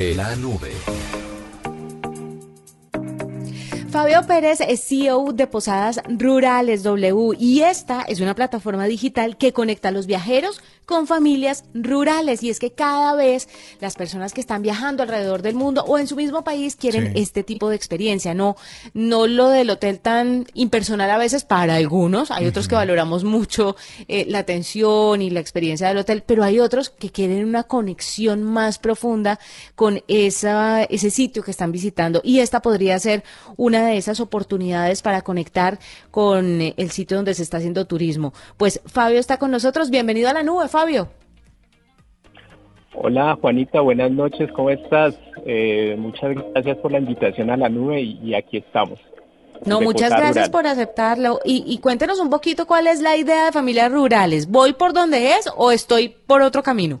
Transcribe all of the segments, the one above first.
La nube. Fabio Pérez es CEO de Posadas Rurales W y esta es una plataforma digital que conecta a los viajeros con familias rurales. Y es que cada vez las personas que están viajando alrededor del mundo o en su mismo país quieren Sí. este tipo de experiencia, no no lo del hotel tan impersonal a veces para algunos, hay otros que valoramos mucho eh, la atención y la experiencia del hotel, pero hay otros que quieren una conexión más profunda con esa, ese sitio que están visitando. Y esta podría ser una de esas oportunidades para conectar con eh, el sitio donde se está haciendo turismo. Pues Fabio está con nosotros, bienvenido a la nube, Fabio. Hola Juanita, buenas noches, ¿cómo estás? Eh, muchas gracias por la invitación a la nube y, y aquí estamos. No, muchas gracias Rural. por aceptarlo. Y, y cuéntenos un poquito cuál es la idea de familias rurales. ¿Voy por donde es o estoy por otro camino?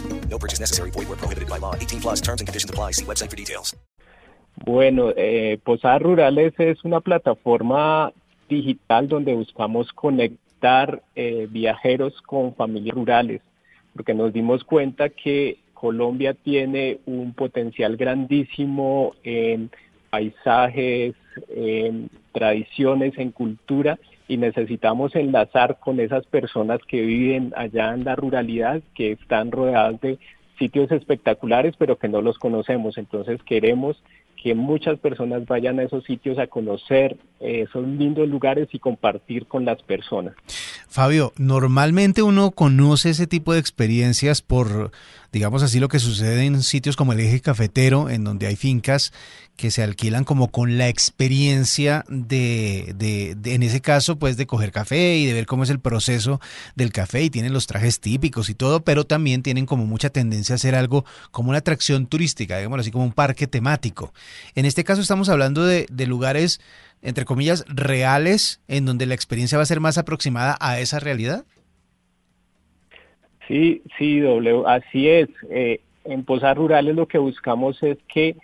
No purchase necessary. Void where prohibited by law. 18 plus terms and conditions apply. See website for details. Bueno, eh, Posadas Rurales es una plataforma digital donde buscamos conectar eh, viajeros con familias rurales, porque nos dimos cuenta que Colombia tiene un potencial grandísimo en paisajes, en tradiciones, en cultura, y necesitamos enlazar con esas personas que viven allá en la ruralidad, que están rodeadas de sitios espectaculares, pero que no los conocemos. Entonces queremos que muchas personas vayan a esos sitios a conocer eh, esos lindos lugares y compartir con las personas. Fabio, normalmente uno conoce ese tipo de experiencias por, digamos así, lo que sucede en sitios como el eje cafetero, en donde hay fincas que se alquilan como con la experiencia de, de, en ese caso, pues de coger café y de ver cómo es el proceso del café y tienen los trajes típicos y todo, pero también tienen como mucha tendencia a hacer algo como una atracción turística, digámoslo así, como un parque temático. En este caso estamos hablando de, de lugares entre comillas, reales en donde la experiencia va a ser más aproximada a esa realidad? Sí, sí, W, así es. Eh, en Posadas Rurales lo que buscamos es que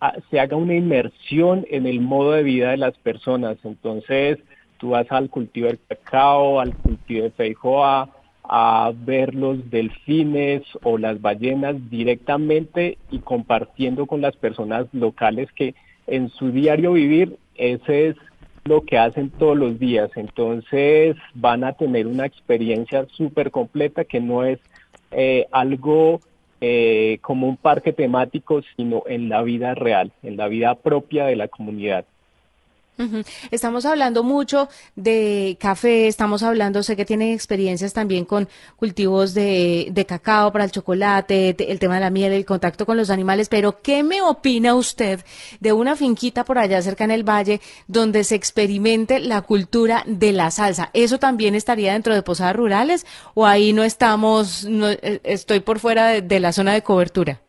ah, se haga una inmersión en el modo de vida de las personas. Entonces, tú vas al cultivo del cacao, al cultivo de feijoa, a ver los delfines o las ballenas directamente y compartiendo con las personas locales que en su diario vivir ese es lo que hacen todos los días. Entonces van a tener una experiencia súper completa que no es eh, algo eh, como un parque temático, sino en la vida real, en la vida propia de la comunidad. Estamos hablando mucho de café, estamos hablando, sé que tienen experiencias también con cultivos de, cacao para el chocolate, te- el tema de la miel, el contacto con los animales, pero ¿qué me opina usted de una finquita por allá cerca en el valle donde se experimente la cultura de la salsa? ¿Eso también estaría dentro de Posadas Rurales o ahí no estamos, no, eh, estoy por fuera de la zona de cobertura?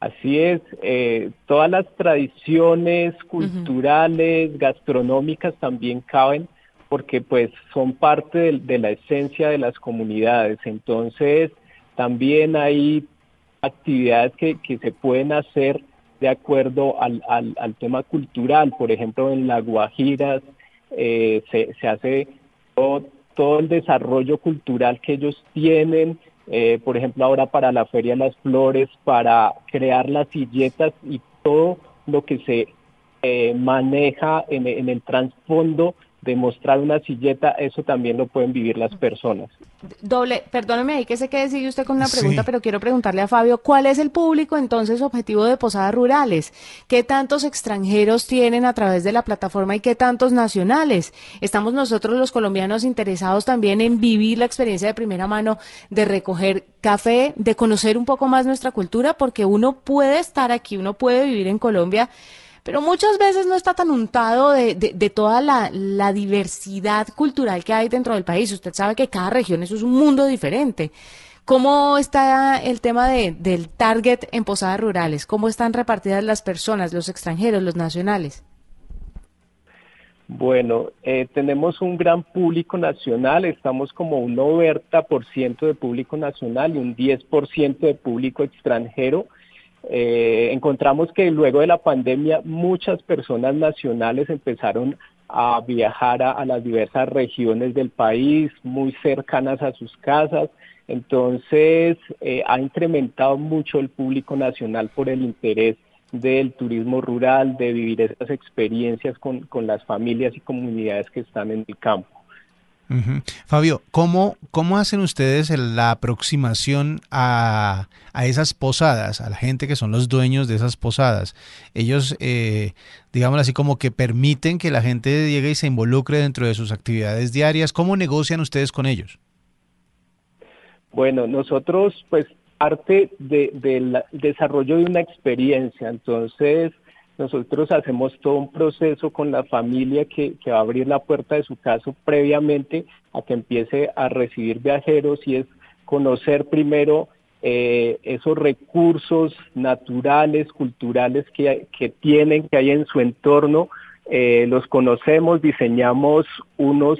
Así es, eh, todas las tradiciones culturales, gastronómicas también caben porque pues son parte de, de la esencia de las comunidades. Entonces también hay actividades que, que se pueden hacer de acuerdo al, al, al tema cultural. Por ejemplo, en La Guajira eh, se, se hace todo, todo el desarrollo cultural que ellos tienen, eh, por ejemplo, ahora para la Feria las Flores, para crear las silletas y todo lo que se eh, maneja en, en el trasfondo de mostrar una silleta, eso también lo pueden vivir las personas. Doble, perdóneme ahí que sé que sigue usted con una pregunta, pero quiero preguntarle a Fabio, ¿cuál es el público entonces objetivo de Posadas Rurales? ¿Qué tantos extranjeros tienen a través de la plataforma y qué tantos nacionales? Estamos nosotros los colombianos interesados también en vivir la experiencia de primera mano de recoger café, de conocer un poco más nuestra cultura, porque uno puede estar aquí, uno puede vivir en Colombia pero muchas veces no está tan untado de, de, toda la, la, diversidad cultural que hay dentro del país. Usted sabe que cada región eso es un mundo diferente. ¿Cómo está el tema de, del target en posadas rurales? ¿Cómo están repartidas las personas, los extranjeros, los nacionales? Bueno, eh, tenemos un gran público nacional, estamos como un 90% de público nacional y un 10% de público extranjero. Eh, encontramos que luego de la pandemia muchas personas nacionales empezaron a viajar a, las diversas regiones del país, muy cercanas a sus casas. Entonces, eh, ha incrementado mucho el público nacional por el interés del turismo rural, de vivir esas experiencias con las familias y comunidades que están en el campo. Fabio, ¿cómo, ¿cómo hacen ustedes la aproximación a, a, esas posadas, a la gente que son los dueños de esas posadas? Ellos, eh, digamos así, como que permiten que la gente llegue y se involucre dentro de sus actividades diarias. ¿Cómo negocian ustedes con ellos? Bueno, nosotros, pues, parte del desarrollo de una experiencia, entonces nosotros hacemos todo un proceso con la familia que, va a abrir la puerta de su casa previamente a que empiece a recibir viajeros y es conocer primero eh, esos recursos naturales, culturales que, que tienen, que hay en su entorno. Eh, los conocemos, diseñamos unos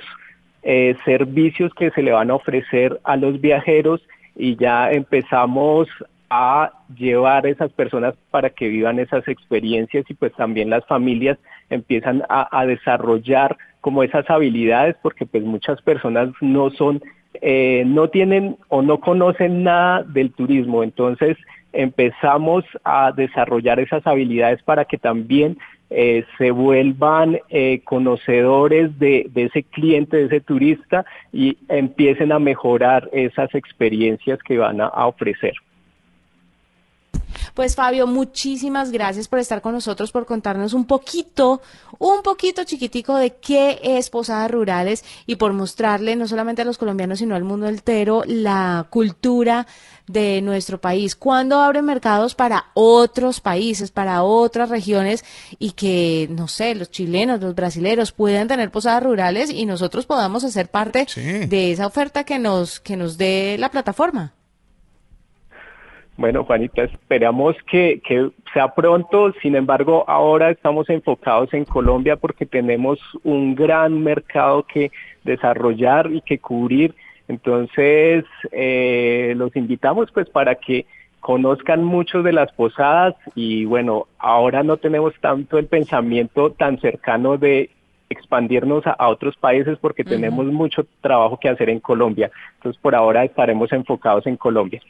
eh, servicios que se le van a ofrecer a los viajeros y ya empezamos a llevar a esas personas para que vivan esas experiencias y pues también las familias empiezan a, desarrollar como esas habilidades porque pues muchas personas no son, eh, no tienen o no conocen nada del turismo, entonces empezamos a desarrollar esas habilidades para que también eh, se vuelvan eh, conocedores de, de, ese cliente, de ese turista y empiecen a mejorar esas experiencias que van a ofrecer. Pues Fabio, muchísimas gracias por estar con nosotros, por contarnos un poquito, un poquito chiquitico de qué es Posadas Rurales y por mostrarle no solamente a los colombianos, sino al mundo entero la cultura de nuestro país. ¿Cuándo abren mercados para otros países, para otras regiones y que, no sé, los chilenos, los brasileños puedan tener posadas rurales y nosotros podamos hacer parte de esa oferta que nos, que nos dé la plataforma? Bueno, Juanita, esperamos que, sea pronto. Sin embargo, ahora estamos enfocados en Colombia porque tenemos un gran mercado que desarrollar y que cubrir. Entonces, eh, los invitamos pues para que conozcan mucho de las posadas y bueno, ahora no tenemos tanto el pensamiento tan cercano de expandirnos a, otros países porque tenemos mucho trabajo que hacer en Colombia. Entonces, por ahora estaremos enfocados en Colombia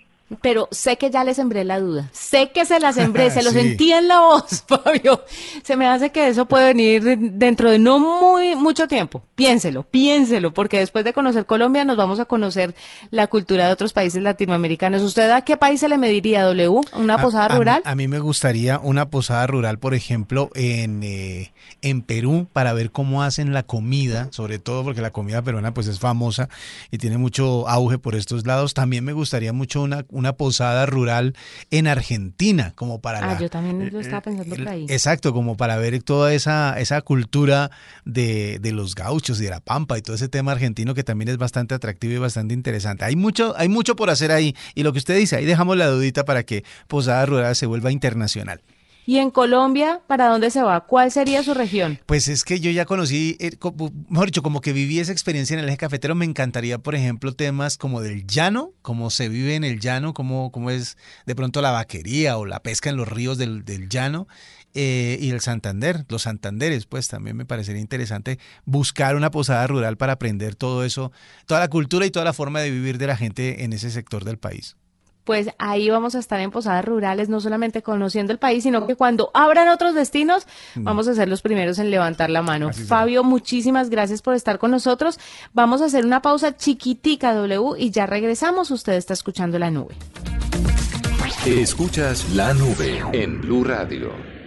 pero sé que ya le sembré la duda. Sé que se la sembré, se lo sentí en la voz, Fabio. Se me hace que eso puede venir dentro de no muy mucho tiempo. Piénselo, piénselo, porque después de conocer Colombia nos vamos a conocer la cultura de otros países latinoamericanos. ¿Usted a qué país se le mediría, W? ¿Una posada rural? A, mí me gustaría una posada rural, por ejemplo, en, eh, en Perú, para ver cómo hacen la comida, sobre todo porque la comida peruana pues es famosa y tiene mucho auge por estos lados. También me gustaría mucho una una posada rural en Argentina, como para... Ah, yo también lo estaba pensando por ahí. Exacto, como para ver toda esa, esa cultura de, de, los gauchos y de la pampa y todo ese tema argentino que también es bastante atractivo y bastante interesante. Hay mucho, hay mucho por hacer ahí y lo que usted dice, ahí dejamos la dudita para que Posada Rural se vuelva internacional. ¿Y en Colombia, para dónde se va? ¿Cuál sería su región? Pues es que yo ya conocí, eh, mejor dicho, como que viví esa experiencia en el eje cafetero. Me encantaría, por ejemplo, temas como del llano, cómo se vive en el llano, cómo, cómo es de pronto la vaquería o la pesca en los ríos del, llano. Eh, y el Santander, los Santanderes, pues también me parecería interesante buscar una posada rural para aprender todo eso, toda la cultura y toda la forma de vivir de la gente en ese sector del país. Pues ahí vamos a estar en Posadas Rurales, no solamente conociendo el país, sino que cuando abran otros destinos, Mm. vamos a ser los primeros en levantar la mano. Fabio, muchísimas gracias por estar con nosotros. Vamos a hacer una pausa chiquitica, W, y ya regresamos. Usted está escuchando la nube. Escuchas la nube en Blue Radio.